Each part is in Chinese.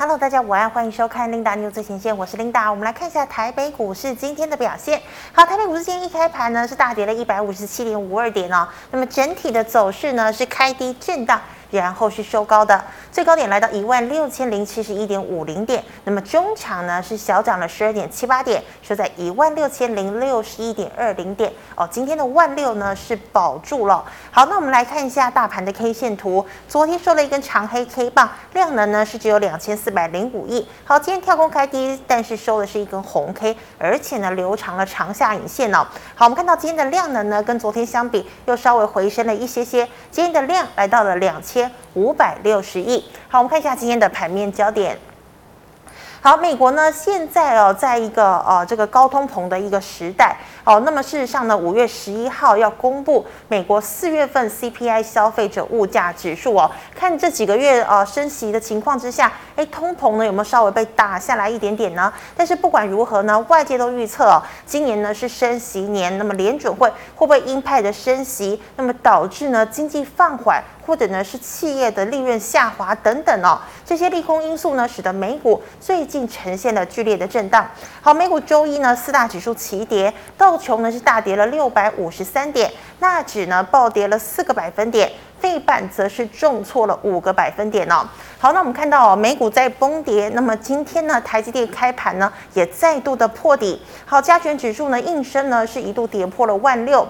Hello，大家午安，欢迎收看 Linda News 最前线，我是 Linda。我们来看一下台北股市今天的表现。好，台北股市今天一开盘呢是大跌了一百五十七点五二点哦。那么整体的走势呢是开低震荡。然后是收高的，最高点来到一万六千零七十一点五零点。那么中场呢是小涨了十二点七八点，收在一万六千零六十一点二零点。哦，今天的万六呢是保住了。好，那我们来看一下大盘的 K 线图。昨天收了一根长黑 K 棒，量能呢是只有两千四百零五亿。好，今天跳空开低，但是收的是一根红 K，而且呢留长了长下影线哦。好，我们看到今天的量能呢跟昨天相比又稍微回升了一些些，今天的量来到了两千。五百六十亿。好，我们看一下今天的盘面焦点。好，美国呢现在哦，在一个呃这个高通膨的一个时代哦，那么事实上呢，五月十一号要公布美国四月份 CPI 消费者物价指数哦，看这几个月呃升息的情况之下，哎，通膨呢有没有稍微被打下来一点点呢？但是不管如何呢，外界都预测哦，今年呢是升息年，那么联准会会不会鹰派的升息，那么导致呢经济放缓？或者呢是企业的利润下滑等等哦，这些利空因素呢，使得美股最近呈现了剧烈的震荡。好，美股周一呢四大指数齐跌，道琼呢是大跌了六百五十三点，纳指呢暴跌了四个百分点，费半则是重挫了五个百分点哦。好，那我们看到哦，美股在崩跌，那么今天呢台积电开盘呢也再度的破底。好，加权指数呢应声呢是一度跌破了万六。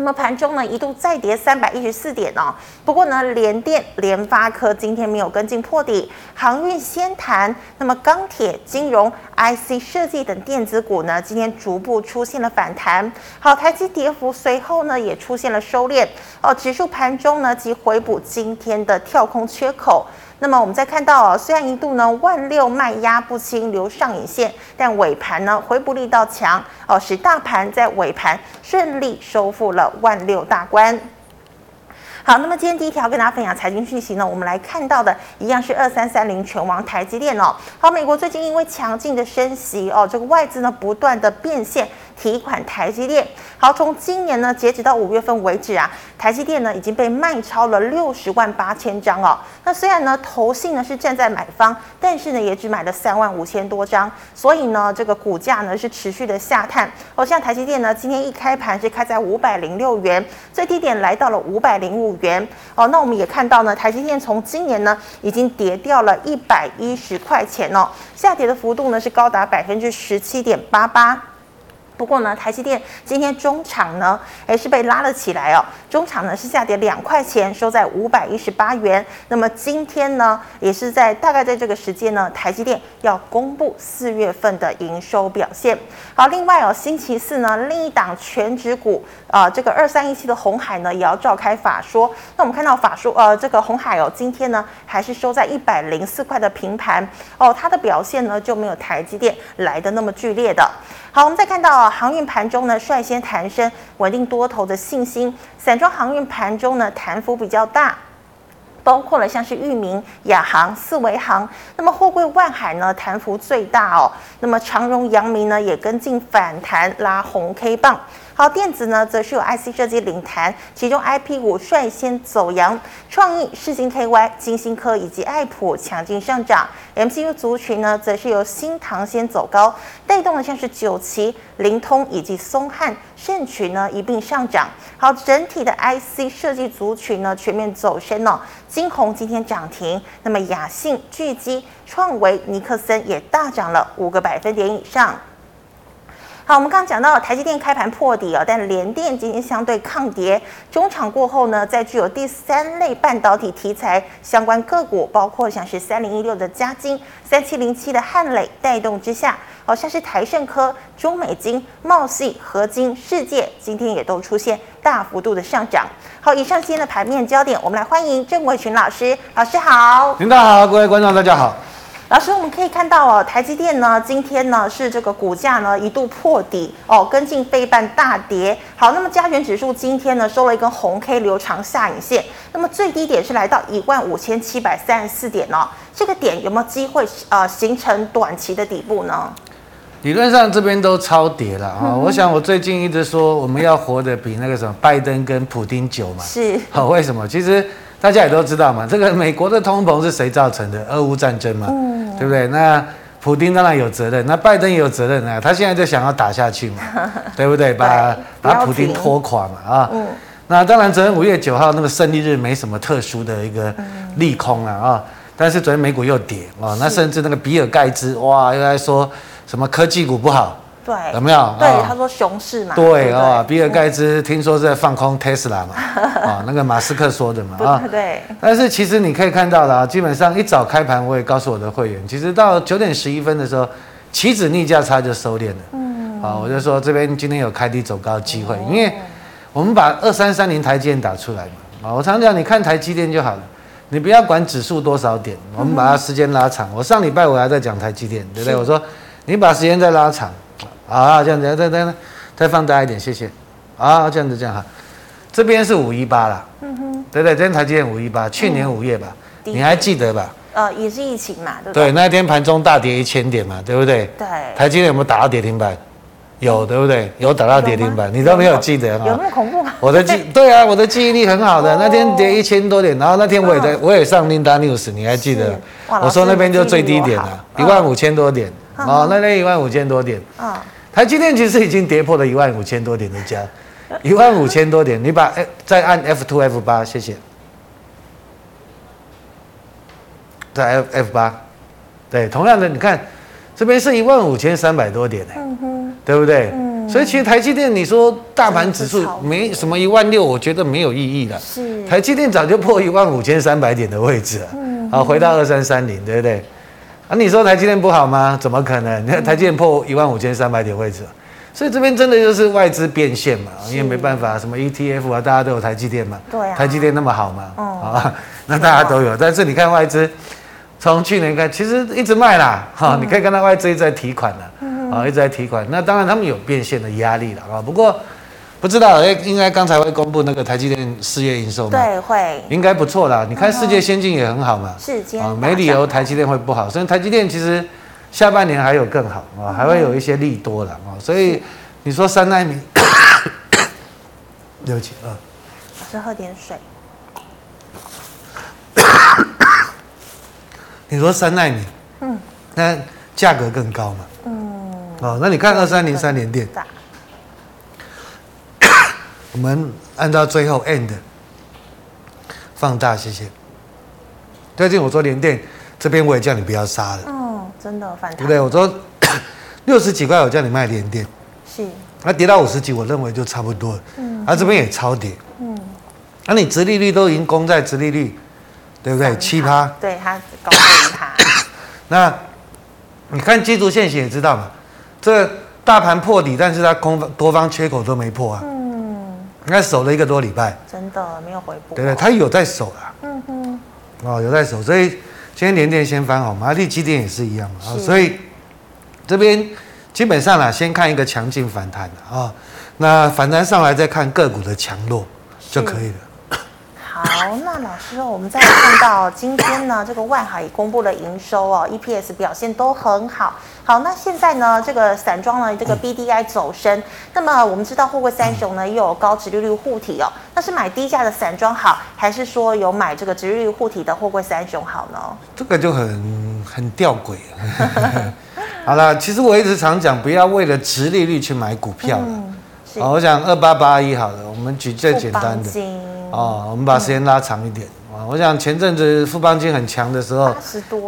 那么盘中呢一度再跌三百一十四点哦，不过呢联电、联发科今天没有跟进破底，航运先弹。那么钢铁、金融、IC 设计等电子股呢今天逐步出现了反弹。好，台积跌幅随后呢也出现了收敛哦，指数盘中呢即回补今天的跳空缺口。那么我们再看到哦，虽然一度呢万六卖压不轻留上影线，但尾盘呢回补力道强哦，使大盘在尾盘顺利收复了万六大关。好，那么今天第一条跟大家分享财经讯息呢，我们来看到的一样是二三三零权王台积电哦。好，美国最近因为强劲的升息哦，这个外资呢不断的变现。提款台积电，好，从今年呢截止到五月份为止啊，台积电呢已经被卖超了六十万八千张哦。那虽然呢投信呢是站在买方，但是呢也只买了三万五千多张，所以呢这个股价呢是持续的下探。哦，像台积电呢今天一开盘是开在五百零六元，最低点来到了五百零五元。哦，那我们也看到呢，台积电从今年呢已经跌掉了一百一十块钱哦，下跌的幅度呢是高达百分之十七点八八。不过呢，台积电今天中场呢，诶是被拉了起来哦。中场呢是下跌两块钱，收在五百一十八元。那么今天呢，也是在大概在这个时间呢，台积电要公布四月份的营收表现。好，另外哦，星期四呢，另一档全指股啊、这个二三一七的红海呢，也要召开法说。那我们看到法说，呃，这个红海哦，今天呢还是收在一百零四块的平盘哦，它的表现呢就没有台积电来的那么剧烈的。好，我们再看到啊，航运盘中呢率先弹升，稳定多头的信心。散装航运盘中呢弹幅比较大，包括了像是裕民、亚航、四维航。那么货柜万海呢弹幅最大哦。那么长荣、阳明呢也跟进反弹，拉红 K 棒。好，电子呢，则是有 IC 设计领弹，其中 IP 股率先走扬，创意、世芯 KY、晶心科以及爱普强劲上涨。MCU 族群呢，则是由新唐先走高，带动的像是九旗、灵通以及松汉、盛群呢一并上涨。好，整体的 IC 设计族群呢全面走升哦，晶宏今天涨停，那么雅信、聚基、创维、尼克森也大涨了五个百分点以上。好，我们刚刚讲到台积电开盘破底哦，但联电今天相对抗跌，中场过后呢，在具有第三类半导体题材相关个股，包括像是三零一六的嘉晶、三七零七的汉磊带动之下，好像是台胜科、中美晶、茂系、合金、世界今天也都出现大幅度的上涨。好，以上今天的盘面焦点，我们来欢迎郑国群老师，老师好。领导好，各位观众大家好。老师，我们可以看到哦，台积电呢，今天呢是这个股价呢一度破底哦，跟进背半大跌。好，那么加权指数今天呢收了一根红 K 留长下影线，那么最低点是来到一万五千七百三十四点哦，这个点有没有机会呃形成短期的底部呢？理论上这边都超跌了啊、我想我最近一直说我们要活得比那个什么拜登跟普丁久嘛。是。好，为什么？其实。大家也都知道嘛，这个美国的通膨是谁造成的？俄乌战争嘛，嗯、对不对？那普丁当然有责任，那拜登也有责任啊，他现在就想要打下去嘛，对不对？把把普丁拖垮嘛，啊，嗯、那当然昨天五月九号那个胜利日没什么特殊的一个利空啊，啊，但是昨天美股又跌啊，那甚至那个比尔盖茨哇又在说什么科技股不好。对，有没有？对，哦、他说熊市嘛。对啊、哦，比尔盖茨听说是在放空 Tesla 嘛，啊、哦，那个马斯克说的嘛，啊，对。但是其实你可以看到了，基本上一早开盘，我也告诉我的会员，其实到九点十一分的时候，期指逆价差就收敛了。嗯。啊、哦，我就说这边今天有开低走高的机会，因为我们把二三三零台积电打出来嘛。啊，我常讲，你看台积电就好了，你不要管指数多少点，我们把它时间拉长。我上礼拜我还在讲台积电，对不对？我说你把时间再拉长。啊，这样子，再再再放大一点，谢谢。啊，这样子这样哈，这边是五一八啦，嗯哼，对对，今天台积电五一八，去年五月吧，你还记得吧？呃，也是疫情嘛，对不对？对，那天盘中大跌一千点嘛，对不对？对。台积电有没有打到跌停板？有，对不对？有打到跌停板，你都没有记得啊？有那么恐怖吗？我的记，对啊，我的记忆力很好的。那天跌一千多点，然后那天我也在，我也上 Linda News，你还记得？我说那边就最低点了，一万五千多点。哦，那天一万五千多点。啊。台积电其实已经跌破了一万五千多点的价，一万五千多点，你把再按 F two F 八，谢谢，再 F F 八，对，同样的，你看这边是一万五千三百多点呢，嗯，对不对？嗯，所以其实台积电，你说大盘指数没什么一万六，我觉得没有意义了，是，台积电早就破一万五千三百点的位置了，嗯，好，回到二三三零，对不对？啊，你说台积电不好吗？怎么可能？你看台积电破一万五千三百点位置，所以这边真的就是外资变现嘛，因为没办法，什么 ETF 啊，大家都有台积电嘛，对啊，台积电那么好嘛，啊，那大家都有。但是你看外资从去年开，其实一直卖啦，哈，你可以看到外资一直在提款了，啊，一直在提款。那当然他们有变现的压力了啊，不过。不知道，哎，应该刚才会公布那个台积电四月营收吗？对，会，应该不错啦。你看世界先进也很好嘛，是，啊，没理由台积电会不好。所以台积电其实下半年还有更好啊，还会有一些利多了啊。所以你说三奈米，对不起啊，我是喝点水。你说三奈米，嗯，那价格更高嘛？嗯，哦，那你看二三零三联电。我们按照最后 end 放大，谢谢。最近我说连电这边我也叫你不要杀了。哦，真的反弹。对不对？我说 六十几块我叫你卖连电。是。那跌到五十几，我认为就差不多了。嗯。啊，这边也超跌。嗯。那你殖利率都已经攻在殖利率，对不对？七趴。对，它高于一趴。那你看基础线型也知道嘛？这个大盘破底，但是它空方多方缺口都没破啊。应该守了一个多礼拜，真的没有回补。对对，他有在守啊。嗯哼。哦，有在守，所以今天连电先翻红嘛，力机电也是一样嘛。是所以这边基本上啦，先看一个强劲反弹啊、哦，那反弹上来再看个股的强弱就可以了。好，那老师，我们再看到今天呢，这个万海也公布了营收哦，EPS 表现都很好。好，那现在呢，这个散装呢，这个 BDI 走升，嗯、那么我们知道货柜三雄呢，又有高殖利率护体哦，那是买低价的散装好，还是说有买这个殖利率护体的货柜三雄好呢？这个就很很吊诡啊。好了，其实我一直常讲，不要为了殖利率去买股票了。嗯、好，我想二八八一好了，我们举最简单的。哦，我们把时间拉长一点。啊！嗯、我想前阵子富邦金很强的时候，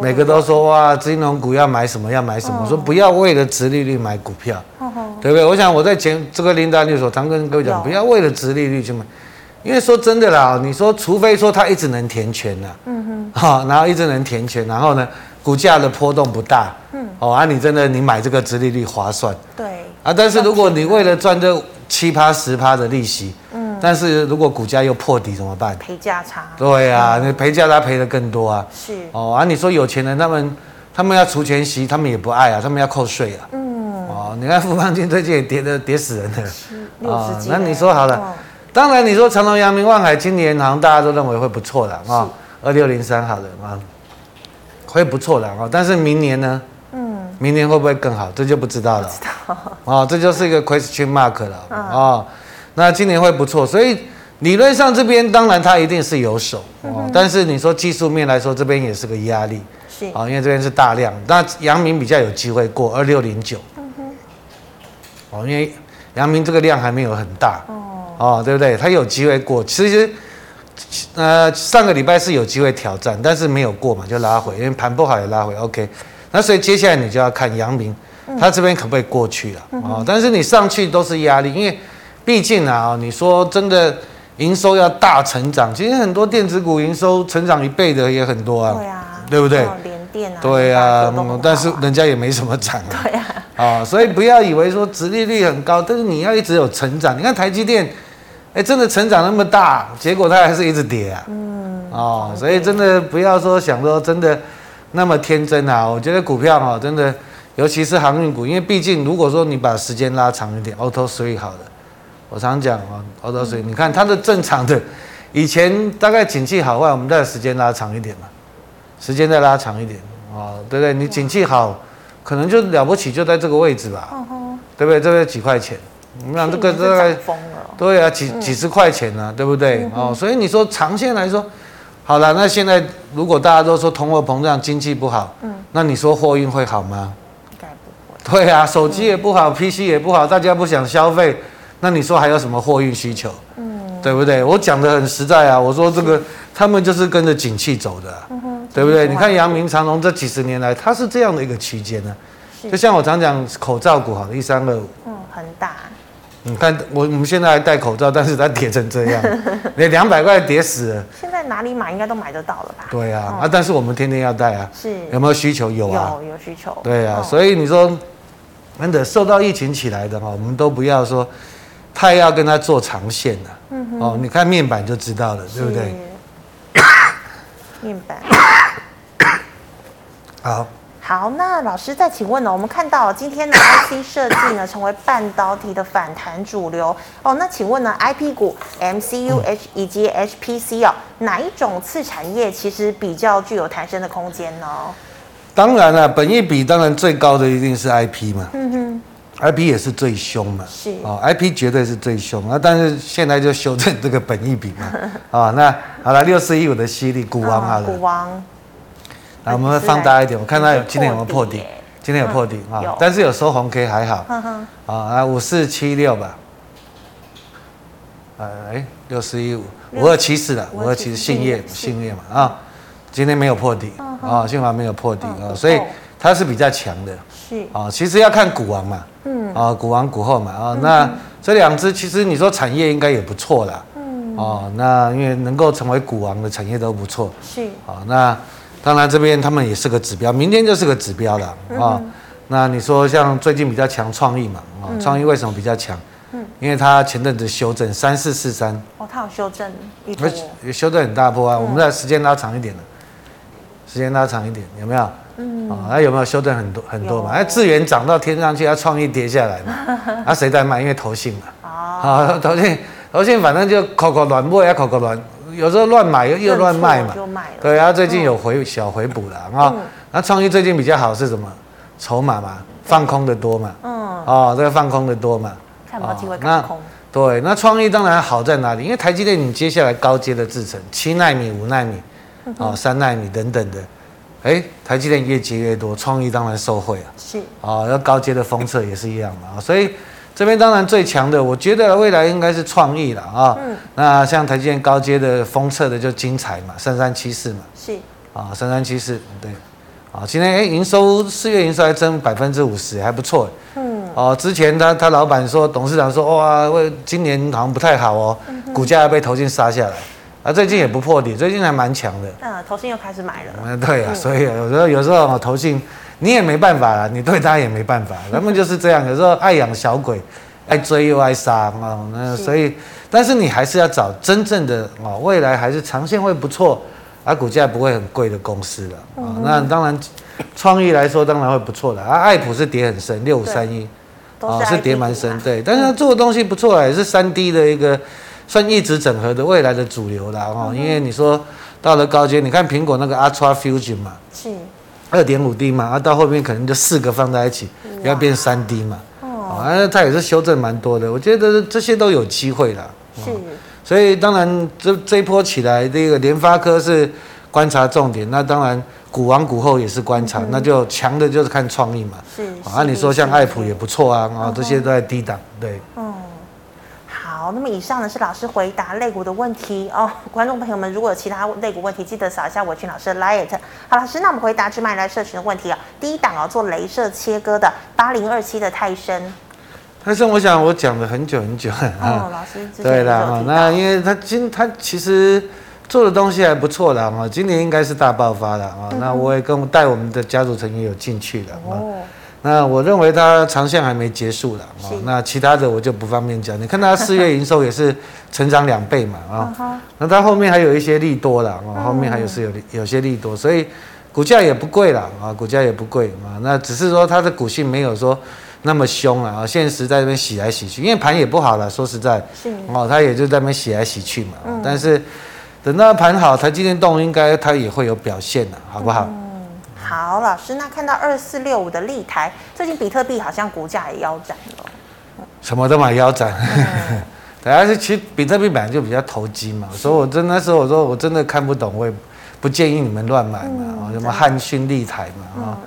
每个都说哇，金融股要买什么要买什么，我说不要为了殖利率买股票，嗯、对不对？我想我在前这个林达律所常跟各位讲，不要为了殖利率去买，因为说真的啦，你说除非说它一直能填权呐，嗯哼，好，然后一直能填权，然后呢，股价的波动不大，嗯，哦啊，你真的你买这个殖利率划算，对，啊，但是如果你为了赚这七趴十趴的利息，但是如果股价又破底怎么办？赔价差。对啊，你赔价差赔的更多啊。是。哦，啊，你说有钱人他们他们要除权息，他们也不爱啊，他们要扣税啊。嗯。哦，你看富邦金最近也跌的跌死人了。六十几。那你说好了，当然你说长荣、阳明、万海今年好像大家都认为会不错的啊，二六零三好了啊，会不错的啊，但是明年呢？嗯。明年会不会更好？这就不知道了。知道。哦，这就是一个 question mark 了啊。那今年会不错，所以理论上这边当然它一定是有手哦，但是你说技术面来说，这边也是个压力，是啊，因为这边是大量，那阳明比较有机会过二六零九，哦，因为阳明这个量还没有很大，哦，对不对？它有机会过，其实呃上个礼拜是有机会挑战，但是没有过嘛，就拉回，因为盘不好也拉回，OK，那所以接下来你就要看阳明，它这边可不可以过去了啊？但是你上去都是压力，因为毕竟啊，你说真的。营收要大成长，其实很多电子股营收成长一倍的也很多啊，对啊，对不对？啊，对啊，但是人家也没什么涨啊，对啊，啊，所以不要以为说殖利率很高，但是你要一直有成长。你看台积电，哎，真的成长那么大，结果它还是一直跌啊，嗯，哦，所以真的不要说想说真的那么天真啊。我觉得股票哈，真的，尤其是航运股，因为毕竟如果说你把时间拉长一点，auto three 好的。我常讲啊，好多水，你看它的正常的，以前大概景气好坏，我们再时间拉长一点嘛，时间再拉长一点啊，对不对？你景气好，可能就了不起，就在这个位置吧，对不对？这个几块钱，你看这个大概，对啊，几几十块钱呢，对不对？哦，所以你说长线来说，好了，那现在如果大家都说通货膨胀，经济不好，嗯那你说货运会好吗？应该不会。对啊，手机也不好，PC 也不好，大家不想消费。那你说还有什么货运需求？嗯，对不对？我讲的很实在啊，我说这个他们就是跟着景气走的，对不对？你看阳明长隆这几十年来，它是这样的一个区间呢。就像我常讲口罩股好，一三二五，嗯，很大。你看我我们现在还戴口罩，但是它跌成这样，你两百块跌死了。现在哪里买应该都买得到了吧？对啊，啊，但是我们天天要戴啊。是。有没有需求？有啊。有有需求。对啊，所以你说真的受到疫情起来的哈，我们都不要说。太要跟他做长线了，嗯，哦，你看面板就知道了，对不对？面板。好。好，那老师再请问呢？我们看到今天的 IC 设计呢，成为半导体的反弹主流哦。那请问呢，IP 股 MCU H 以及 HPC 哦，哪一种次产业其实比较具有抬升的空间呢？当然了，本益比当然最高的一定是 IP 嘛。嗯哼。I P 也是最凶嘛，是。哦，I P 绝对是最凶啊，但是现在就修正这个本益比嘛，啊，那好了，六四一五的犀利股王好了，股王，来我们放大一点，我看它有今天有没有破底，今天有破底啊，但是有收红 K 还好，啊，来五四七六吧，呃哎，六四一五五二七四了，五二七四信业信业嘛啊，今天没有破底啊，幸好没有破底啊，所以它是比较强的，是。啊，其实要看股王嘛。嗯啊，股王股后嘛啊，那这两只其实你说产业应该也不错啦。嗯哦，那因为能够成为股王的产业都不错。是啊，那当然这边他们也是个指标，明天就是个指标了啊。那你说像最近比较强创意嘛啊，创意为什么比较强？嗯，因为它前阵子修正三四四三。哦，它有修正一波。修正很大波啊，我们在时间拉长一点了，时间拉长一点有没有？嗯，啊、哦，那有没有修正很多很多嘛？那智源涨到天上去，它创意跌下来嘛？啊，谁在卖？因为投信嘛。哦。啊，投信，投信反正就口口乱卖啊，口口乱，有时候乱买又又乱卖嘛。对啊，最近有回、嗯、小回补了啊。那创意最近比较好是什么？筹码嘛，放空的多嘛。嗯。哦，这个放空的多嘛。看不到机会看空。对，那创意当然好在哪里？因为台积电你接下来高阶的制程，七纳米、五纳米，哦，三纳米等等的。哎，台积电越接越多，创意当然受惠啊。是啊，要高阶的封测也是一样嘛。所以这边当然最强的，我觉得未来应该是创意了啊。嗯。那像台积电高阶的封测的就精彩嘛，三三七四嘛。是。啊，三三七四，对。啊，今天哎，营收四月营收还增百分之五十，还不错。嗯。哦，之前他他老板说，董事长说，哇，为今年好像不太好哦，股价要被投信杀下来。啊，最近也不破底，最近还蛮强的。嗯，投信又开始买了。嗯，对啊，所以有时候有时候投信你也没办法啦，你对他也没办法，他们就是这样。有时候爱养小鬼，爱追又爱杀啊。那所以，但是你还是要找真正的哦，未来还是长线会不错，啊，股价不会很贵的公司了啊。那当然，创意来说当然会不错的啊。爱普是跌很深，六五三一啊，是跌蛮深，对。但是他做的东西不错啊，也是三 D 的一个。算一直整合的未来的主流啦，哦，因为你说到了高阶，你看苹果那个 Ultra Fusion 嘛，是二点五 D 嘛，啊，到后面可能就四个放在一起，要变三 D 嘛，哦，啊，它也是修正蛮多的，我觉得这些都有机会啦。是，所以当然这这一波起来，这个联发科是观察重点，那当然股王股后也是观察，嗯、那就强的就是看创意嘛。是。啊，你说像爱普也不错啊，啊，这些都在低档，对。嗯。好，那么以上呢是老师回答肋骨的问题哦。观众朋友们，如果有其他肋骨问题，记得扫一下我群老师的 liet。好，老师，那我们回答只买来社群的问题啊。第一档哦，做镭射切割的八零二七的泰森。泰森，我想我讲了很久很久。哦，老师。对啦，那因为他今他其实做的东西还不错的啊，今年应该是大爆发了啊。那我也跟带我们的家族成员有进去了哦。那我认为它长线还没结束了啊，那其他的我就不方便讲。你看它四月营收也是成长两倍嘛啊，那它后面还有一些利多了啊，后面还有是有有些利多，所以股价也不贵了啊，股价也不贵啊。那只是说它的股性没有说那么凶了啊，现实在这边洗来洗去，因为盘也不好了，说实在，哦，它也就在那边洗来洗去嘛。但是等到盘好，台积电动应该它也会有表现的，好不好？好，老师，那看到二四六五的立台，最近比特币好像股价也腰斩了，什么都买腰斩，对啊，是其实比特币本来就比较投机嘛，所以我真那时候我说我真的看不懂，我也不建议你们乱买嘛，什么汉讯立台嘛，啊，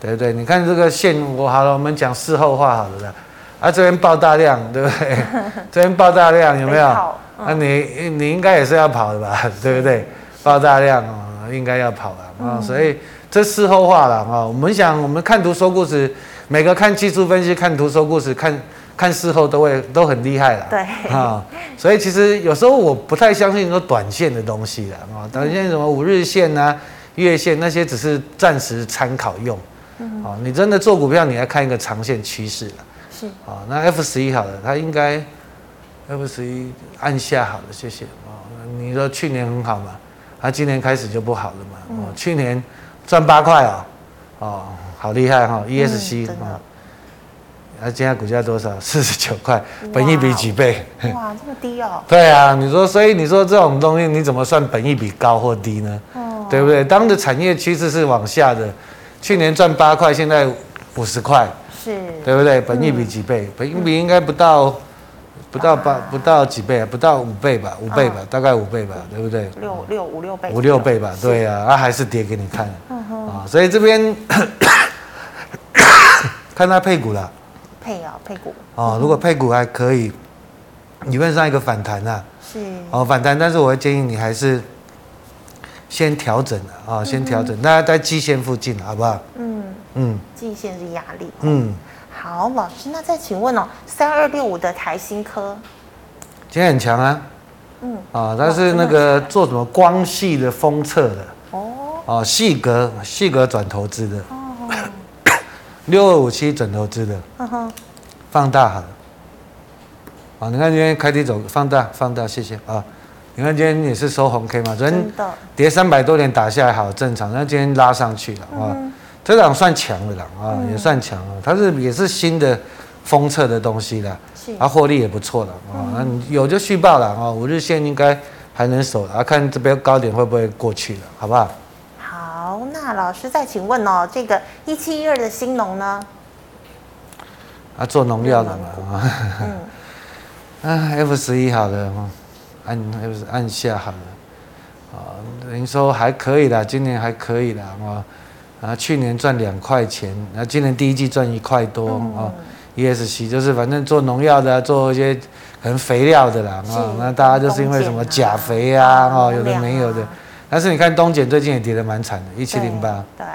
对不对？你看这个线，我好了，我们讲事后话好了啦，啊，这边爆大量，对不对？这边爆大量有没有？啊，你你应该也是要跑的吧，对不对？爆大量哦，应该要跑了啊，所以。这事后话了啊！我们想，我们看图说故事，每个看技术分析、看图说故事、看看事后都会都很厉害了。对啊，所以其实有时候我不太相信说短线的东西了啊，短线什么五日线啊、月线那些只是暂时参考用。嗯。啊，你真的做股票，你要看一个长线趋势了。是。啊，那 F 十一好了，它应该 F 十一按下好了，谢谢啊。你说去年很好嘛？它今年开始就不好了嘛？哦，去年。赚八块哦，哦，好厉害哈！ESC 啊，那现在股价多少？四十九块，本益比几倍？哇，这么低哦！对啊，你说，所以你说这种东西你怎么算本益比高或低呢？哦，对不对？当的产业趋势是往下的，去年赚八块，现在五十块，是，对不对？本益比几倍？本益比应该不到。不到八，不到几倍啊？不到五倍吧？五倍吧？大概五倍吧？对不对？六六五六倍。五六倍吧？对呀，啊还是跌给你看。啊，所以这边 看它配股了。配啊，配股。哦，如果配股还可以，理论上一个反弹啊。是。哦，反弹，但是我会建议你还是先调整啊，先调整，那在季线附近，好不好？嗯嗯。季线是压力。嗯。好，老师，那再请问哦，三二六五的台新科，今天很强啊，嗯，啊，它是那个做什么光系的封测的，哦，哦，细格细格转投资的，哦，六二五七转投资的，嗯哼，放大好了，啊，你看今天开低走，放大放大，谢谢。啊，你看今天也是收红 K 嘛，昨天跌三百多点打下来好正常，那今天拉上去了啊。这档算强的啦，啊，也算强啊。它是也是新的封测的东西啦，啊，获利也不错了啊。那有就续报了啊，五日线应该还能守啊，看这边高点会不会过去了，好不好？好，那老师再请问哦，这个一七一二的新农呢？啊，做农药的嘛啊。嗯。啊，F 十一好了，按 F 按下好了，啊，等于说还可以啦，今年还可以啦啊。啊，去年赚两块钱，那今年第一季赚一块多啊。ESC 就是反正做农药的，做一些可能肥料的啦啊。那大家就是因为什么钾肥啊，哦，有的没有的。但是你看东碱最近也跌得蛮惨的，一七零八。对。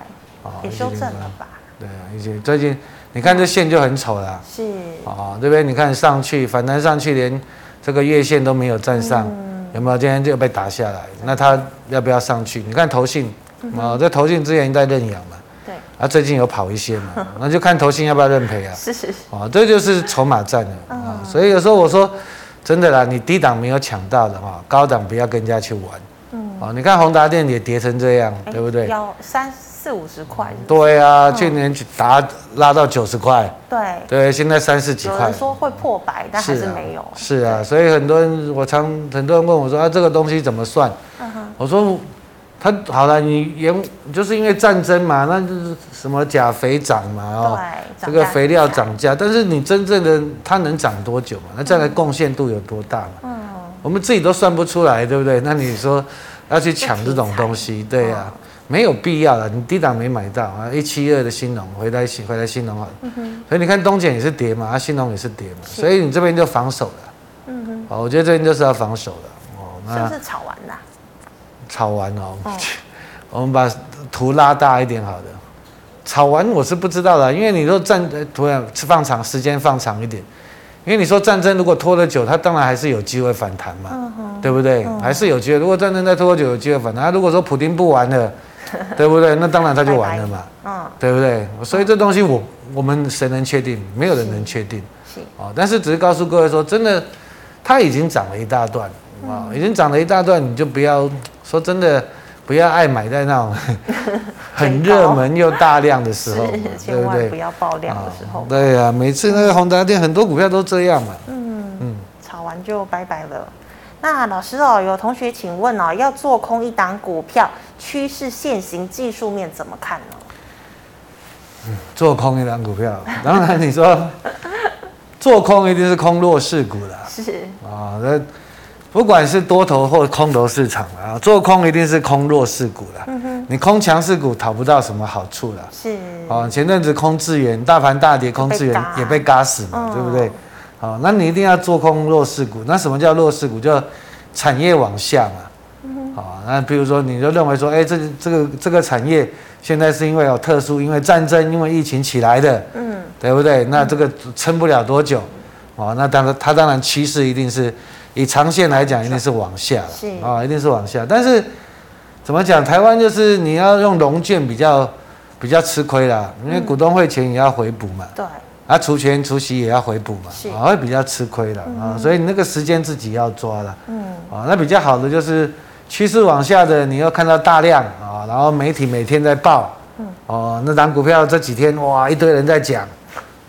哦，也修正了吧？对啊，一些最近你看这线就很丑啦。是。哦，对不对？你看上去反弹上去，连这个月线都没有站上，有没有？今天就被打下来，那它要不要上去？你看投信。啊，这投信之前在认养嘛，对，啊，最近有跑一些嘛，那就看投信要不要认赔啊。是是是。啊，这就是筹码战了啊，所以有时候我说，真的啦，你低档没有抢到的话，高档不要跟人家去玩。嗯。啊，你看宏达电也跌成这样，对不对？要三四五十块。对啊，去年去打拉到九十块。对。对，现在三十几块。有人说会破百，但还是没有。是啊，所以很多人，我常很多人问我说啊，这个东西怎么算？嗯哼。我说。它好了，你原就是因为战争嘛，那就是什么钾肥涨嘛，哦，这个肥料涨价，但是你真正的它能涨多久嘛？那再来贡献度有多大嘛？嗯，我们自己都算不出来，对不对？那你说要去抢这种东西，对呀、啊，没有必要了。你低档没买到啊，一七二的新农回来回来新农好，所以你看东碱也是跌嘛，啊兴农也是跌嘛，所以你这边就防守了。嗯哼，好，我觉得这边就是要防守了哦。那是不是炒完了？炒完哦，我们把图拉大一点，好的。炒完我是不知道的，因为你说战突然放长时间放长一点，因为你说战争如果拖得久，它当然还是有机会反弹嘛，嗯、对不对？嗯、还是有机会。如果战争再拖得久，有机会反弹。如果说普丁不玩了，对不对？那当然他就完了嘛，对不对？所以这东西我我们谁能确定？没有人能确定。是啊，但是只是告诉各位说，真的，它已经涨了一大段啊，嗯、已经涨了一大段，你就不要说真的。不要爱买在那种 很热门又大量的时候，对不对？不要爆量的时候。对呀，每次那个宏达店很多股票都这样嘛。嗯嗯，炒完就拜拜了。那老师哦，有同学请问哦，要做空一档股票，趋势线型技术面怎么看呢？做空一档股票，当然你说 做空一定是空弱势股的。是啊，那。不管是多头或空头市场啊，做空一定是空弱势股的。嗯哼，你空强势股讨不到什么好处了。是。哦，前阵子空智源，大盘大跌，空智源也被嘎死嘛，对不对？好，那你一定要做空弱势股。那什么叫弱势股？就产业往下嘛。好，那比如说，你就认为说，哎，这这个这个产业现在是因为有特殊，因为战争，因为疫情起来的。嗯。对不对？那这个撑不了多久。哦，那当然，它当然趋势一定是。以长线来讲，一定是往下了，是啊，一定是往下。但是怎么讲？台湾就是你要用融券比较比较吃亏啦，因为股东会钱也要回补嘛，对，啊，除权除息也要回补嘛，是啊，会比较吃亏的啊。所以你那个时间自己要抓了，嗯，啊，那比较好的就是趋势往下的，你要看到大量啊，然后媒体每天在报，嗯，哦，那档股票这几天哇，一堆人在讲。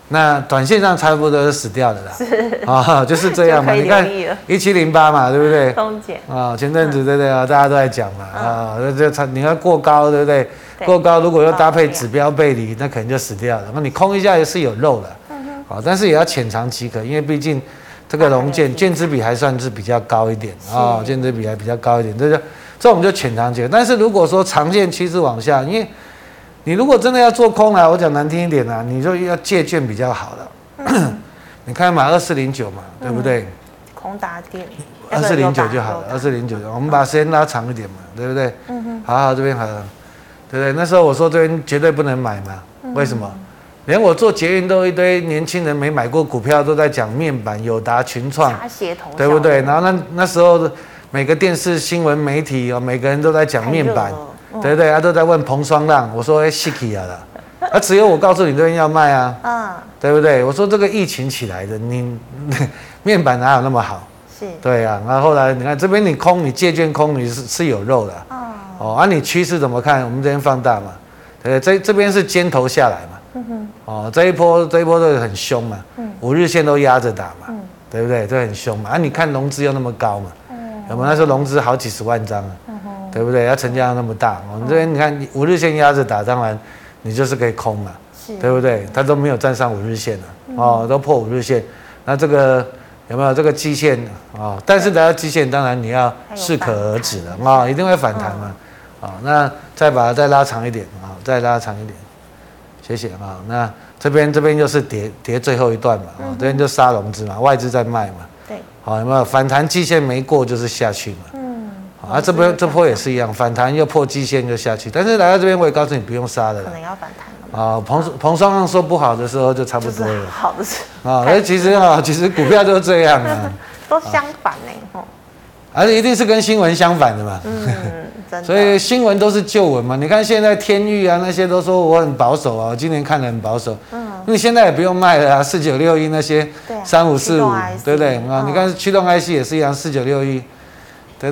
那短线上差不多是死掉的啦，是 啊，就是这样嘛。你看一七零八嘛，对不对？中简啊，前阵子对不对啊？大家都在讲嘛啊，那这差你看过高，对不对？过高如果又搭配指标背离，那可能就死掉了。那你空一下也是有肉的，啊，但是也要浅尝即可，因为毕竟这个融券券资比还算是比较高一点啊，券资比还比较高一点，这就这我们就浅尝即可。但是如果说长线趋势往下，因为你如果真的要做空啊，我讲难听一点啊，你就要借券比较好了。嗯、你看嘛，二四零九嘛，对不对？空达电，二四零九就好了，二四零九，我们把时间拉长一点嘛，对不对？嗯哼，好好这边好了，对不对？那时候我说这边绝对不能买嘛，为什么？嗯、连我做捷运都一堆年轻人没买过股票都在讲面板、友达、群创，对不对？然后那那时候每个电视新闻媒体哦，每个人都在讲面板。对不对？他都在问彭双浪，我说哎，稀奇啊啦，啊，只有我告诉你这边要卖啊，嗯，对不对？我说这个疫情起来的，你 面板哪有那么好？是，对呀、啊。然后后来你看这边你空，你借券空，你是是有肉的，哦，哦，啊，你趋势怎么看？我们这边放大嘛，对，这这边是尖头下来嘛，嗯哼，哦，这一波这一波都很凶嘛，嗯，五日线都压着打嘛，嗯，对不对？这很凶嘛，啊，你看融资又那么高嘛，嗯，有没有？那时候融资好几十万张啊。对不对？要成交量那么大，我们这边你看五日线压着打，当然你就是可以空嘛，是对不对？它都没有站上五日线了，哦，都破五日线，那这个有没有这个基线啊？但是来到基线，当然你要适可而止了啊，一定会反弹嘛，啊，那再把它再拉长一点啊，再拉长一点，谢谢啊。那这边这边就是跌跌最后一段嘛，啊，这边就杀融资嘛，外资在卖嘛，对，好，有没有反弹季线没过就是下去嘛。啊，这波这波也是一样，反弹又破季线就下去。但是来到这边，我也告诉你不用杀的了。可能要反弹了。啊，彭彭双浪说不好的时候就差不多了。好的是。啊，那其实啊，其实股票都是这样啊。都相反呢，吼。而且一定是跟新闻相反的嘛。嗯，真的。所以新闻都是旧闻嘛。你看现在天域啊那些都说我很保守啊，我今年看得很保守。嗯。因为现在也不用卖了啊，四九六一那些。三五四五，对不对？啊，你看驱动 IC 也是一样，四九六一。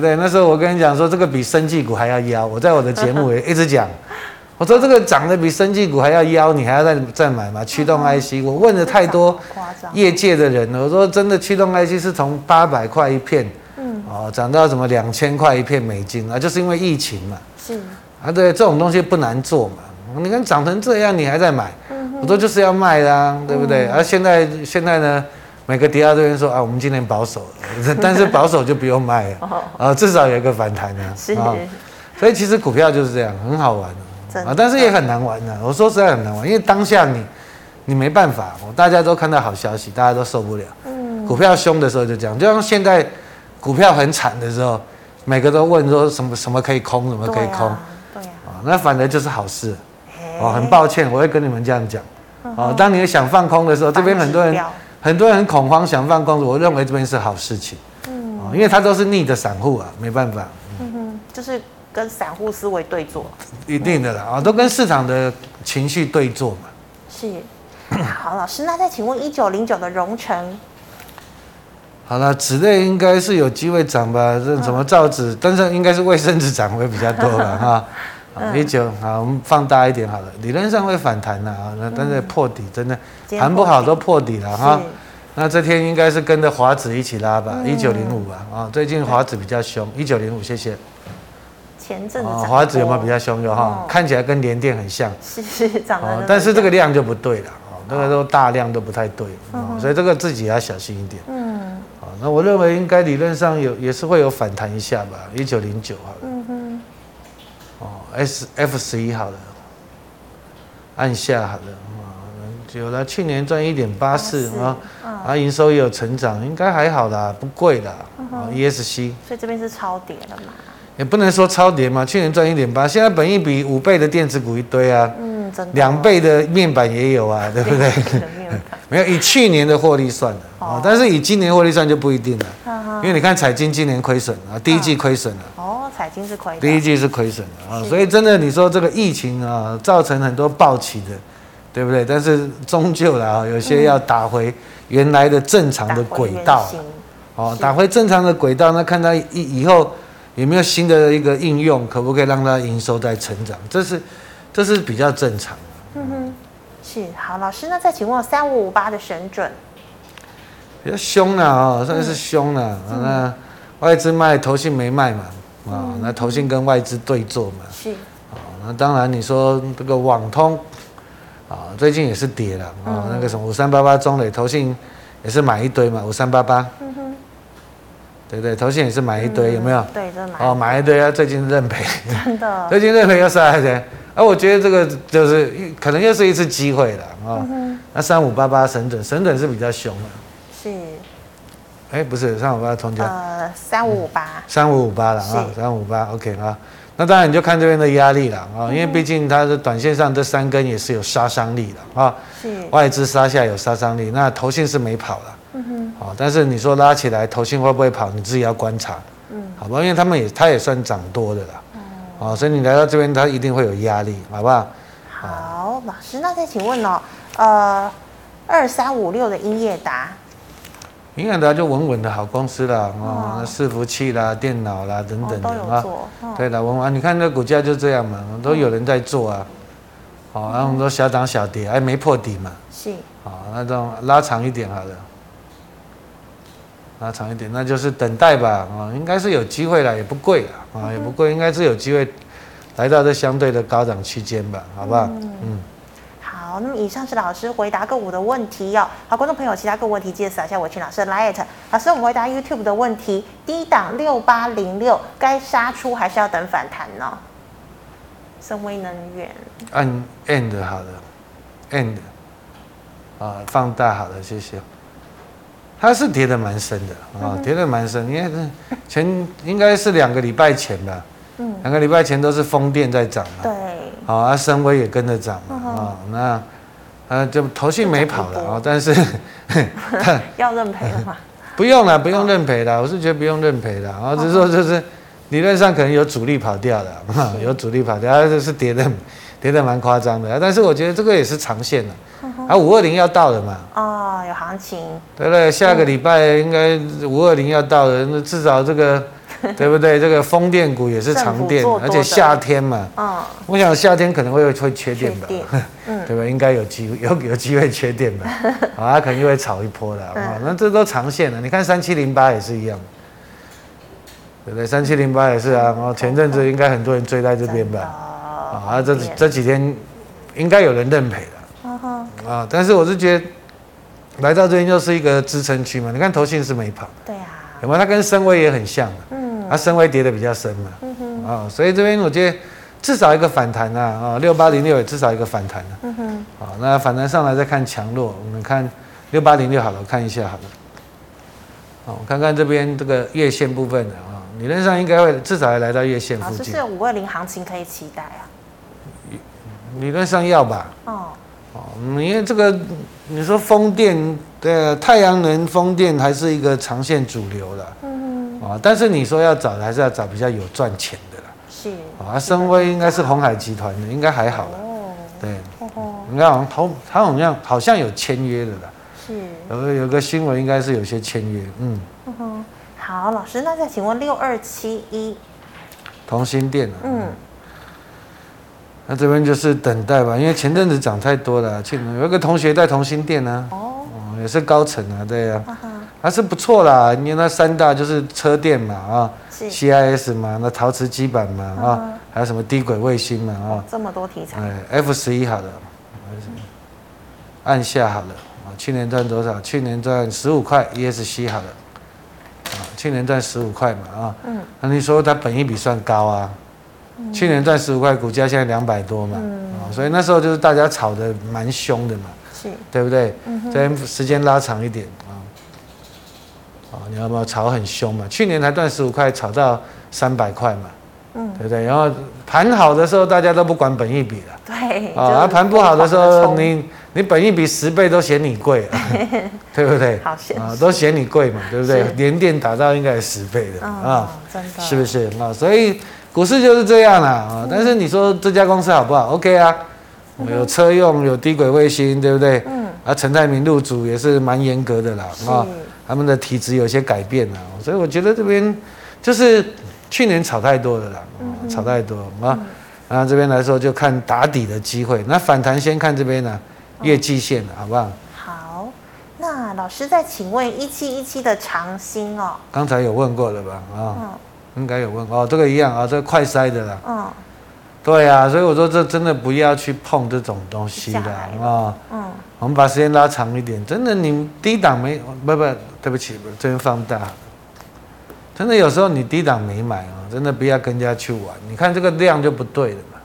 对对，那时候我跟你讲说，这个比生技股还要妖。我在我的节目也一直讲，我说这个涨得比生技股还要妖，你还要再再买吗？驱动 IC，我问了太多业界的人了，我说真的，驱动 IC 是从八百块一片，嗯，哦，涨到什么两千块一片美金啊，就是因为疫情嘛。是啊，对，这种东西不难做嘛。你看涨成这样，你还在买，我说就是要卖啦，对不对？而现在现在呢，每个跌到这边说啊，我们今年保守，但是保守就不用卖了 啊，至少有一个反弹啊。是。所以其实股票就是这样，很好玩啊，但是也很难玩的。我说实在很难玩，因为当下你你没办法，大家都看到好消息，大家都受不了。嗯。股票凶的时候就这样，就像现在股票很惨的时候，每个都问说什么什么可以空，什么可以空。对呀。啊，那反而就是好事。哦，很抱歉，我会跟你们这样讲。哦，当你想放空的时候，这边很多人很多人很恐慌想放空，我认为这边是好事情。嗯，因为它都是逆的散户啊，没办法。嗯哼，就是跟散户思维对坐。一定的啦，啊，都跟市场的情绪对坐嘛。是。好，老师，那再请问一九零九的荣成。好了，纸类应该是有机会涨吧？这什么造纸，但是应该是卫生纸涨会比较多吧？哈。一九好，我们放大一点好了，理论上会反弹的啊，那但是破底真的盘不好都破底。了哈。那这天应该是跟着华子一起拉吧，一九零五吧啊，最近华子比较凶，一九零五谢谢。前阵子华子有没有比较凶？有哈？看起来跟联电很像，是是涨了，但是这个量就不对了啊，那个都大量都不太对，所以这个自己要小心一点。嗯，好，那我认为应该理论上有也是会有反弹一下吧，一九零九好了。S F 十一好了，按下好了啊，有了，去年赚一点八四啊，啊，营收也有成长，应该还好啦，不贵啦。啊，E S C，所以这边是超跌了嘛？也不能说超跌嘛，去年赚一点八，现在本益比五倍的电子股一堆啊，嗯，真的，两倍的面板也有啊，对不对？没有 以去年的获利算的啊，但是以今年获利算就不一定了，因为你看彩晶今年亏损啊，第一季亏损了。彩晶是亏，第一季是亏损的啊，所以真的你说这个疫情啊，造成很多暴起的，对不对？但是终究了啊，有些要打回原来的正常的轨道，哦，打回正常的轨道，那看他以以后有没有新的一个应用，可不可以让它营收再成长？这是这是比较正常的。嗯哼，是。好，老师，那再请问三五五八的神准，比较凶了啊，算是凶了，那外资卖，投信没卖嘛？啊，那投信跟外资对坐嘛，是。啊，那当然你说这个网通啊，最近也是跌了啊，那个什么五三八八中磊投信也是买一堆嘛，五三八八，嗯哼，对对，投信也是买一堆，有没有？对，真的买。哦，买一堆啊，最近认赔，真的，最近认赔要杀下去，而我觉得这个就是可能又是一次机会了啊。那三五八八神准，神准是比较凶的，是。哎，不是三五八通家，呃，三五五八，三五五八了啊，三五八，OK 啊，那当然你就看这边的压力了啊，因为毕竟它的短线上这三根也是有杀伤力的啊，是。外资杀下有杀伤力，那投信是没跑了，嗯哼，好，但是你说拉起来投信会不会跑，你自己要观察，嗯，好吧，因为他们也它也算涨多的了，啊，所以你来到这边它一定会有压力，好不好？好，老师，那再请问哦，呃，二三五六的英业达。敏感的就稳稳的好公司啦，哦，伺服器啦、电脑啦等等的啊，对了，稳稳，你看那股价就这样嘛，都有人在做啊，好，然后都小涨小跌，还没破底嘛，是，好，那种拉长一点好了，拉长一点，那就是等待吧，啊，应该是有机会了，也不贵啊，啊，也不贵，应该是有机会来到这相对的高档区间吧，好不好？嗯。好，那么以上是老师回答个股的问题哟。好，观众朋友，其他个股问题记得扫一下我群老师的 LINE。老师，我们回答 YouTube 的问题：低档六八零六该杀出还是要等反弹呢？深威能源按 end 好了，end 啊，放大好了，谢谢。它是跌的蛮深的啊，跌的蛮深，因为是前应该是两个礼拜前吧，嗯，两个礼拜前都是风电在涨嘛，对。好啊，深威也跟着涨嘛，啊，那，呃，就投信没跑了啊，但是 要认赔了吗？不用了，不用认赔了，我是觉得不用认赔了，啊，只是说就是理论上可能有主力跑掉了，有主力跑掉，它就是跌的跌的蛮夸张的，但是我觉得这个也是长线的，啊，五二零要到了嘛，哦，有行情，对不对？下个礼拜应该五二零要到了，那至少这个。对不对？这个风电股也是长电，而且夏天嘛，嗯，我想夏天可能会会缺电吧，嗯，对吧？应该有机会有有机会缺电吧，啊，肯定会炒一波的啊。那这都长线的，你看三七零八也是一样，对不对？三七零八也是啊，然后前阵子应该很多人追在这边吧，啊，这这几天应该有人认赔了，啊，但是我是觉得来到这边就是一个支撑区嘛。你看投信是没跑，对啊，有没有？它跟深威也很像它深威跌的比较深嘛，嗯哼，啊，所以这边我觉得至少一个反弹啊，啊，六八零六也至少一个反弹啊，嗯哼，啊，那反弹上来再看强弱，我们看六八零六好了，我看一下好了，好，我看看这边这个月线部分的啊，理论上应该会至少要来到月线附近，是五二零行情可以期待啊。理论上要吧。哦。哦，因为这个你说风电对太阳能风电还是一个长线主流的。啊，但是你说要找的还是要找比较有赚钱的啦。是。啊，深威应该是鸿海集团的，应该还好了。哦。对。哦。你看好像投他好像好像有签约的啦。是。有个有个新闻应该是有些签约，嗯。嗯哼。好，老师，那再请问六二七一。同心店啊。嗯。那这边就是等待吧，因为前阵子涨太多了。去有一个同学在同心店呢，哦，也是高层啊，对呀，还是不错啦。因为那三大就是车电嘛，啊，CIS 嘛，那陶瓷基板嘛，啊，还有什么低轨卫星嘛，啊，这么多题材。哎，F 十一好了，按下好了，啊，去年赚多少？去年赚十五块，ESC 好了，啊，去年赚十五块嘛，啊，嗯，那你说它本益比算高啊？去年赚十五块，股价现在两百多嘛，嗯、所以那时候就是大家炒得蛮凶的嘛，是，对不对？嗯、这边时间拉长一点啊，你要不要炒很凶嘛？去年才赚十五块，炒到三百块嘛，嗯，对不对？然后盘好的时候，大家都不管本益比了，对，啊，盘不好的时候，你你本益比十倍都嫌你贵了，对不对？好啊，都嫌你贵嘛，对不对？连电打到应该是十倍的啊，真的，是不是啊？所以。股市就是这样啦，啊！但是你说这家公司好不好？OK 啊，有车用，有低轨卫星，对不对？嗯。啊，陈泰明入主也是蛮严格的啦，啊，他们的体质有些改变了，所以我觉得这边就是去年炒太多了啦，炒太多啊。啊，这边来说就看打底的机会，那反弹先看这边呢，月季线好不好？好，那老师再请问一七一七的长兴哦，刚才有问过了吧？啊。应该有问哦，这个一样啊，这个快筛的啦。嗯。对呀、啊，所以我说这真的不要去碰这种东西的啊。嗯。我们把时间拉长一点，真的你低档没不不，对不起，这边放大。真的有时候你低档没买啊，真的不要跟人家去玩。你看这个量就不对了嘛，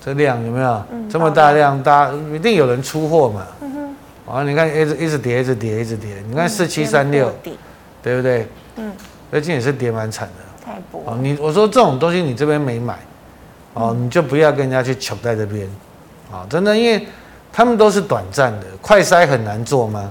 这量有没有？嗯、这么大量，大一定有人出货嘛。嗯哼。啊，你看一直一直跌，一直跌，一直跌。你看四七三六，对不对？嗯。最近也是跌蛮惨的。哦，你我说这种东西你这边没买，哦，你就不要跟人家去求在这边，啊，真的，因为他们都是短暂的，快筛很难做吗？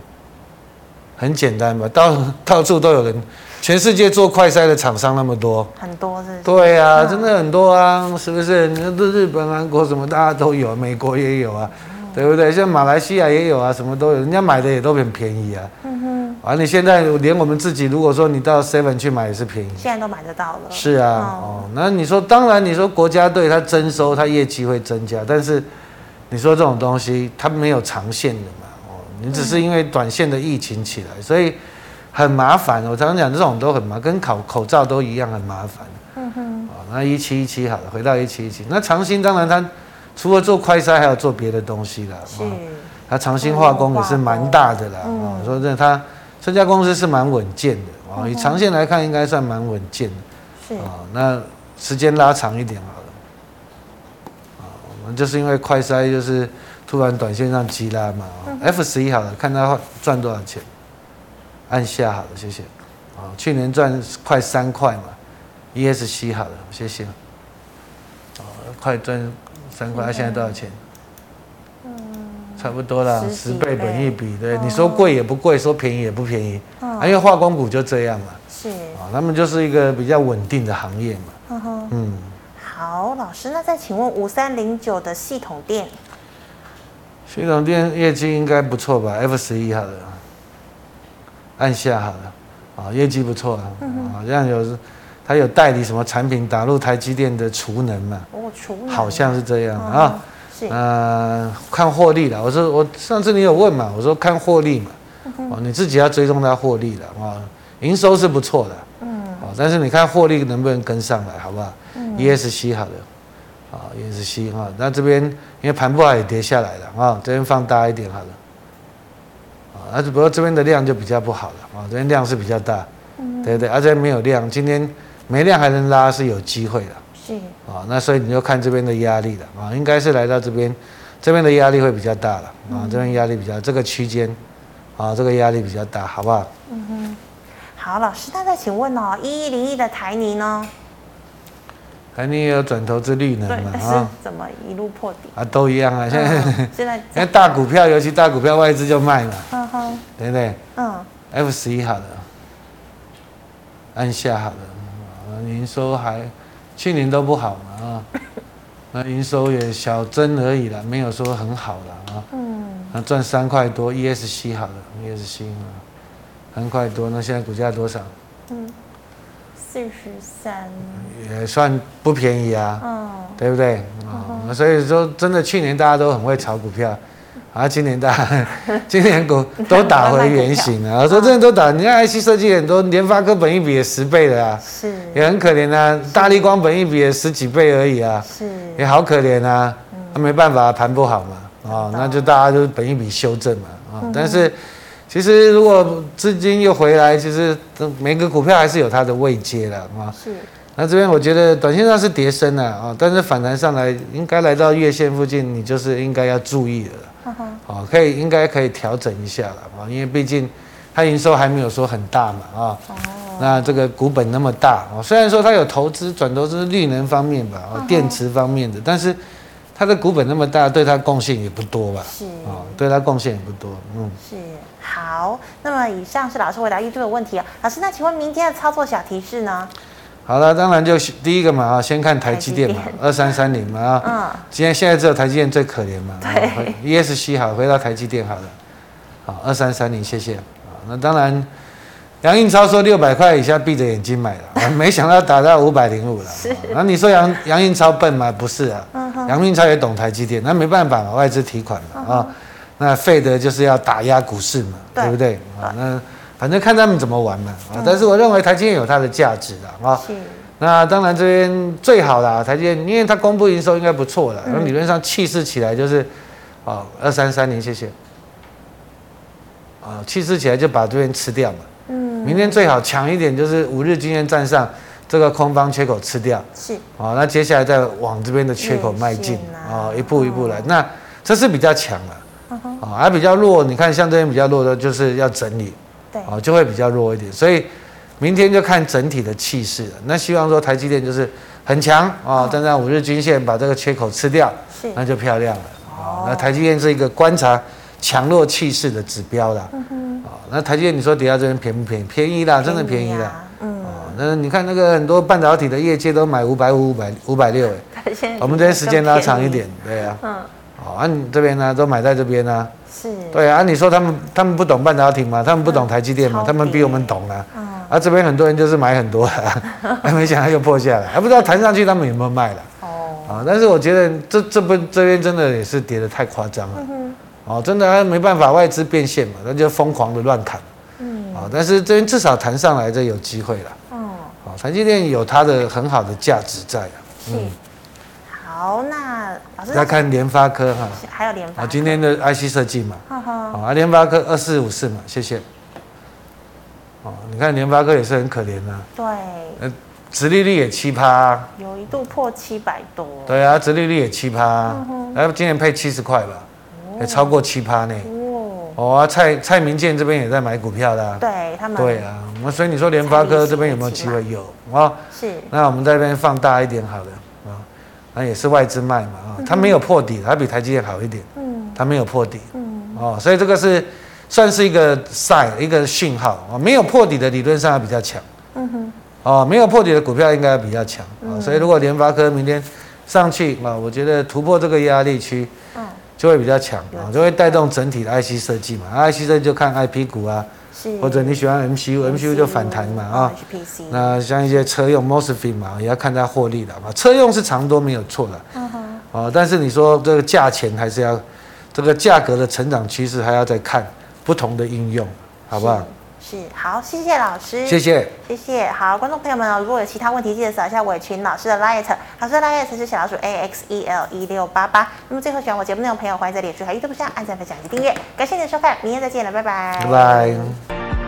很简单吧，到 到处都有人，全世界做快筛的厂商那么多，很多是，是。对啊，真的很多啊，是不是？你说日本、韩国什么大家都有，美国也有啊，对不对？像马来西亚也有啊，什么都有，人家买的也都很便宜啊。嗯哼啊，你现在连我们自己，如果说你到 Seven 去买也是便宜，现在都买得到了。是啊，哦，那你说，当然你说国家队它征收，它业绩会增加，但是你说这种东西它没有长线的嘛，哦，你只是因为短线的疫情起来，所以很麻烦。我常常讲这种都很麻烦，跟考口罩都一样很麻烦。嗯哼。哦，那一七一七好了，回到一七一七，那长兴当然它除了做快筛，还有做别的东西啦。是。它长兴化工也是蛮大的啦。哦，说真的它。这家公司是蛮稳健的哦，以长线来看，应该算蛮稳健的。是哦，那时间拉长一点。啊，就是因为快筛就是突然短线上急拉嘛。F 十一好了，看它赚多少钱。按下好了，谢谢。啊，去年赚快三块嘛。ESC 好了，谢谢。啊，快赚三块，它现在多少钱？差不多啦，十倍本一比，对，你说贵也不贵，说便宜也不便宜，啊因为化工股就这样嘛，是啊，他们就是一个比较稳定的行业嘛。嗯，好，老师，那再请问五三零九的系统店，系统店业绩应该不错吧？F 十一好了，按下好了，啊，业绩不错啊，好像有，他有代理什么产品打入台积电的储能嘛？哦，储能，好像是这样啊。呃，看获利了。我说我上次你有问嘛？我说看获利嘛。哦，你自己要追踪它获利了啊。营收是不错的，但是你看获利能不能跟上来，好不好？嗯。ESC 好了，啊，ESC 哈，那这边因为盘不好也跌下来了啊，这边放大一点好了。啊，而且不过这边的量就比较不好了啊，这边量是比较大，嗯，对对，而且没有量，今天没量还能拉是有机会的，是啊，那所以你就看这边的压力了啊，应该是来到这边，这边的压力会比较大了啊，这边压力比较这个区间啊，这个压力比较大，好不好？嗯哼，好，老师，那再请问哦，一一零一的台泥呢？台泥也有转投资绿能嘛？啊，怎么一路破底啊？都一样啊！现在、嗯、现在因为 大股票，尤其大股票外资就卖嘛，嗯哼，对不对？嗯，F 十一好了，按下好了，营收还去年都不好嘛啊，那营收也小增而已啦，没有说很好了啊。嗯，那赚三块多，ESC 好了，ESC 啊，三块多，那现在股价多少？嗯。四十三也算不便宜啊，嗯，对不对？嗯，所以说真的，去年大家都很会炒股票，啊，今年大家 今年股都打回原形了。我说真的都打，你看 IC 设计很多，联发科本一比也十倍了啊，是，也很可怜啊。大力光本一比也十几倍而已啊，是，也好可怜啊。那没办法，盘不好嘛，啊，那就大家就是本一比修正嘛，啊，但是。其实如果资金又回来，其实每个股票还是有它的位阶的啊。是。那这边我觉得短线上是跌升了啊，但是反弹上来应该来到月线附近，你就是应该要注意了。嗯哼。啊，可以应该可以调整一下了啊，因为毕竟它营收还没有说很大嘛啊。哦。那这个股本那么大啊，虽然说它有投资转投资绿能方面吧，啊，电池方面的，但是它的股本那么大，对他贡献也不多吧？是。啊，对它贡献也不多。嗯。是。好，那么以上是老师回答 YouTube 的问题啊。老师，那请问明天的操作小提示呢？好了，当然就第一个嘛啊，先看台积电嘛，二三三零嘛啊。嗯。今天现在只有台积电最可怜嘛。对。ESC 好，回到台积电好了。好，二三三零，谢谢。那当然，杨印超说六百块以下闭着眼睛买了，没想到打到五百零五了。是。那你说杨杨印超笨吗？不是啊。杨应超也懂台积电，那没办法嘛，外资提款嘛啊。那费德就是要打压股市嘛，对，对不对啊？那反正看他们怎么玩嘛啊！但是我认为台积电有它的价值的啊。是。那当然这边最好的台积电，因为它公布营收应该不错的，理论上气势起来就是，啊，二三三零，谢谢。啊，气势起来就把这边吃掉嘛。嗯。明天最好强一点，就是五日均线站上这个空方缺口吃掉。是。啊，那接下来再往这边的缺口迈进啊，一步一步来，哦、那这是比较强了。啊，还比较弱，你看像这边比较弱的，就是要整理，对，啊，就会比较弱一点。所以明天就看整体的气势了。那希望说台积电就是很强啊，站在五日均线把这个缺口吃掉，是，那就漂亮了。啊，那台积电是一个观察强弱气势的指标啦。嗯那台积电你说底下这边便不便宜？便宜啦，真的便宜啦。嗯，哦，那你看那个很多半导体的业界都买五百五、五百、五百六，哎，我们这边时间拉长一点，对啊。嗯。哦，啊，你这边呢，都买在这边呢。是。对啊，你说他们他们不懂半导体吗？他们不懂台积电吗？他们比我们懂啊。嗯。啊，这边很多人就是买很多了，还没想到又破下来，还不知道弹上去他们有没有卖了。哦。啊，但是我觉得这这边这边真的也是跌得太夸张了。嗯。哦，真的没办法，外资变现嘛，那就疯狂的乱砍。嗯。啊，但是这边至少谈上来，这有机会了。哦。啊，台积电有它的很好的价值在啊。嗯。好，那老师再看联发科哈，还有联发科，今天的 IC 设计嘛，好啊，联发科二四五四嘛，谢谢。哦，你看联发科也是很可怜啊，对，呃，殖利率也七趴，有一度破七百多，对啊，殖利率也七趴，然后今年配七十块吧，也超过七趴呢。哦，啊，蔡蔡明健这边也在买股票的，对他们，对啊，那所以你说联发科这边有没有机会？有啊，是，那我们在这边放大一点好了啊。那也是外资卖嘛啊，它没有破底，它比台积电好一点。嗯，它没有破底。嗯，哦，所以这个是算是一个 sign 一个讯号啊，没有破底的理论上要比较强。嗯哼，哦，没有破底的股票应该比较强啊，所以如果联发科明天上去啊，我觉得突破这个压力区，嗯，就会比较强啊，就会带动整体的 IC 设计嘛，IC 设计就看 IP 股啊。或者你喜欢 MCU，MCU 就反弹嘛啊，那像一些车用 MOSFET 嘛，也要看它获利的嘛。车用是长多没有错的，啊，但是你说这个价钱还是要，这个价格的成长趋势还要再看不同的应用，好不好？是，好，谢谢老师，谢谢，谢谢。好，观众朋友们，如果有其他问题，记得扫一下伟群老师的 liet，老师的 liet 是小老鼠 A X E L 一六八八。那么最后喜欢我节目内容的朋友，欢迎在脸书和 YouTube 上按赞、分享及订阅。感谢你的收看，明天再见了，拜拜，拜拜。